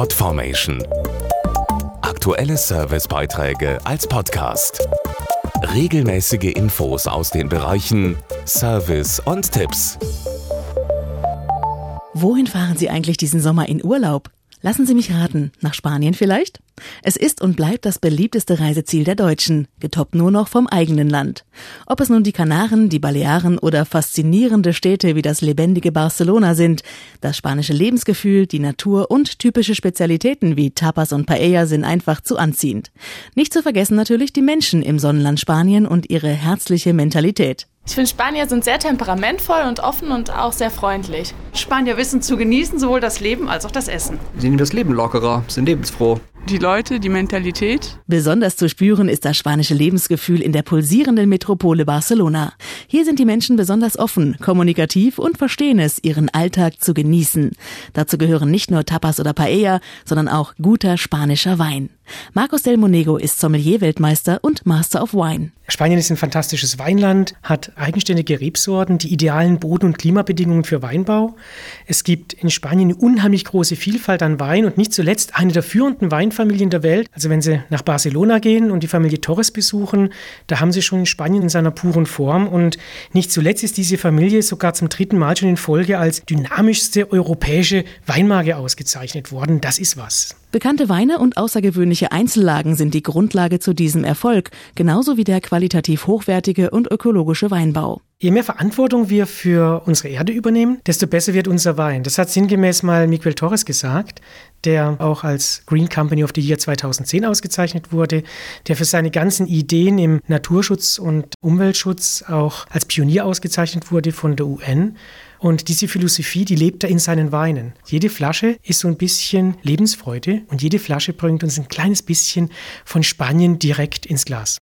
Podformation. Aktuelle Servicebeiträge als Podcast. Regelmäßige Infos aus den Bereichen Service und Tipps. Wohin fahren Sie eigentlich diesen Sommer in Urlaub? Lassen Sie mich raten, nach Spanien vielleicht? Es ist und bleibt das beliebteste Reiseziel der Deutschen, getoppt nur noch vom eigenen Land. Ob es nun die Kanaren, die Balearen oder faszinierende Städte wie das lebendige Barcelona sind, das spanische Lebensgefühl, die Natur und typische Spezialitäten wie Tapas und Paella sind einfach zu anziehend. Nicht zu vergessen natürlich die Menschen im Sonnenland Spanien und ihre herzliche Mentalität. Ich finde, Spanier sind sehr temperamentvoll und offen und auch sehr freundlich. Spanier wissen zu genießen sowohl das Leben als auch das Essen. Sie nehmen das Leben lockerer, sind lebensfroh. Die Leute, die Mentalität. Besonders zu spüren ist das spanische Lebensgefühl in der pulsierenden Metropole Barcelona. Hier sind die Menschen besonders offen, kommunikativ und verstehen es, ihren Alltag zu genießen. Dazu gehören nicht nur Tapas oder Paella, sondern auch guter spanischer Wein. Marcos del Monego ist Sommelier-Weltmeister und Master of Wine. Spanien ist ein fantastisches Weinland, hat eigenständige Rebsorten, die idealen Boden- und Klimabedingungen für Weinbau. Es gibt in Spanien eine unheimlich große Vielfalt an Wein und nicht zuletzt eine der führenden Weinfamilien der Welt. Also wenn Sie nach Barcelona gehen und die Familie Torres besuchen, da haben Sie schon Spanien in seiner puren Form und nicht zuletzt ist diese Familie sogar zum dritten Mal schon in Folge als dynamischste europäische Weinmarke ausgezeichnet worden. Das ist was. Bekannte Weine und außergewöhnliche Einzellagen sind die Grundlage zu diesem Erfolg, genauso wie der qualitativ hochwertige und ökologische Weinbau. Je mehr Verantwortung wir für unsere Erde übernehmen, desto besser wird unser Wein. Das hat sinngemäß mal Miguel Torres gesagt, der auch als Green Company of the Year 2010 ausgezeichnet wurde, der für seine ganzen Ideen im Naturschutz und Umweltschutz auch als Pionier ausgezeichnet wurde von der UN. Und diese Philosophie, die lebt er in seinen Weinen. Jede Flasche ist so ein bisschen Lebensfreude und jede Flasche bringt uns ein kleines bisschen von Spanien direkt ins Glas.